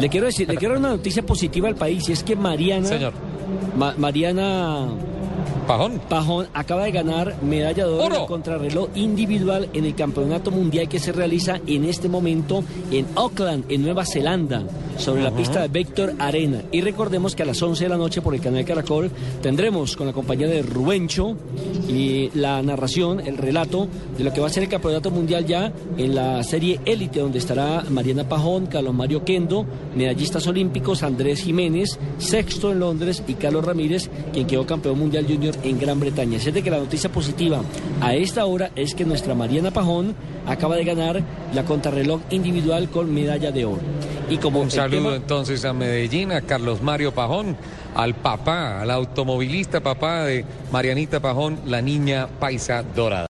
Le quiero decir, le quiero dar una noticia positiva al país y es que Mariana. Ma- Mariana Pajón. Pajón acaba de ganar medalla de oro contrarreloj individual en el campeonato mundial que se realiza en este momento en Auckland, en Nueva Zelanda, sobre la pista de Vector Arena. Y recordemos que a las 11 de la noche por el canal Caracol tendremos con la compañía de Rubencho y la narración, el relato de lo que va a ser el campeonato mundial ya en la serie élite, donde estará Mariana Pajón, Carlos Mario Kendo, medallistas olímpicos, Andrés Jiménez, sexto en Londres y Carlos Ramírez, quien quedó campeón mundial junior en Gran Bretaña. Así es de que la noticia positiva a esta hora es que nuestra Mariana Pajón acaba de ganar la contrarreloj individual con medalla de oro. Y como Un saludo tema- entonces a Medellín, a Carlos Mario Pajón, al papá, al automovilista papá de Marianita Pajón, la niña paisa dorada.